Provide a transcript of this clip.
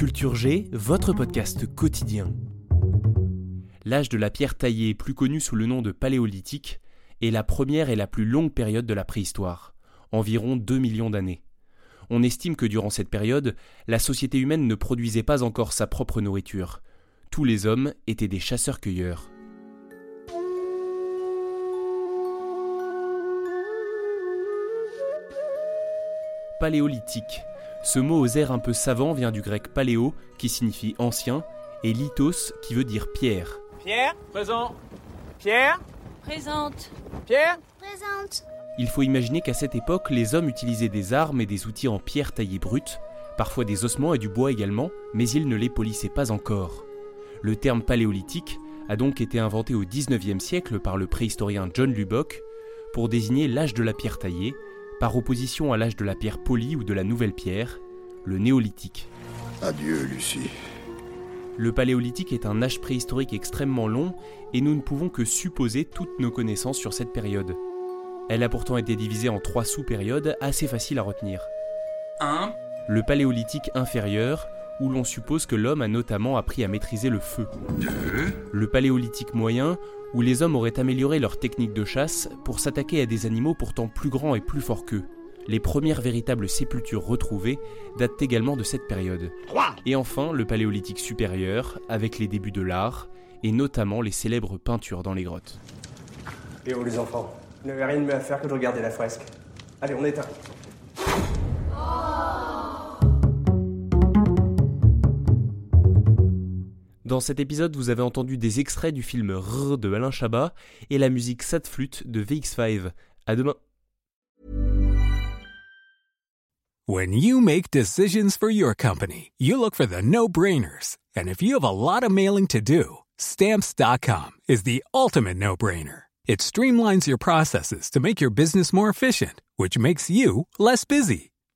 Culture G, votre podcast quotidien. L'âge de la pierre taillée, plus connu sous le nom de paléolithique, est la première et la plus longue période de la préhistoire, environ 2 millions d'années. On estime que durant cette période, la société humaine ne produisait pas encore sa propre nourriture. Tous les hommes étaient des chasseurs-cueilleurs. Paléolithique. Ce mot aux airs un peu savant vient du grec paléo, qui signifie ancien, et lithos, qui veut dire pierre. Pierre Présent. Pierre Présente. Pierre Présente. Il faut imaginer qu'à cette époque, les hommes utilisaient des armes et des outils en pierre taillée brute, parfois des ossements et du bois également, mais ils ne les polissaient pas encore. Le terme paléolithique a donc été inventé au XIXe siècle par le préhistorien John Lubbock pour désigner l'âge de la pierre taillée, par opposition à l'âge de la pierre polie ou de la nouvelle pierre, le néolithique. Adieu, Lucie. Le paléolithique est un âge préhistorique extrêmement long et nous ne pouvons que supposer toutes nos connaissances sur cette période. Elle a pourtant été divisée en trois sous-périodes assez faciles à retenir. 1. Le paléolithique inférieur, où l'on suppose que l'homme a notamment appris à maîtriser le feu. 2. Le paléolithique moyen, où les hommes auraient amélioré leur technique de chasse pour s'attaquer à des animaux pourtant plus grands et plus forts qu'eux. Les premières véritables sépultures retrouvées datent également de cette période. 3. Et enfin, le paléolithique supérieur, avec les débuts de l'art, et notamment les célèbres peintures dans les grottes. Et oh les enfants, vous n'avez rien de mieux à faire que de regarder la fresque. Allez, on éteint. Dans cet épisode, vous avez entendu des extraits du film R de Alain Chabat et la musique Sad Flute de VX5. À demain. When you make decisions for your company, you look for the no-brainers. And if you have a lot of mailing to do, stamps.com is the ultimate no-brainer. It streamlines your processes to make your business more efficient, which makes you less busy.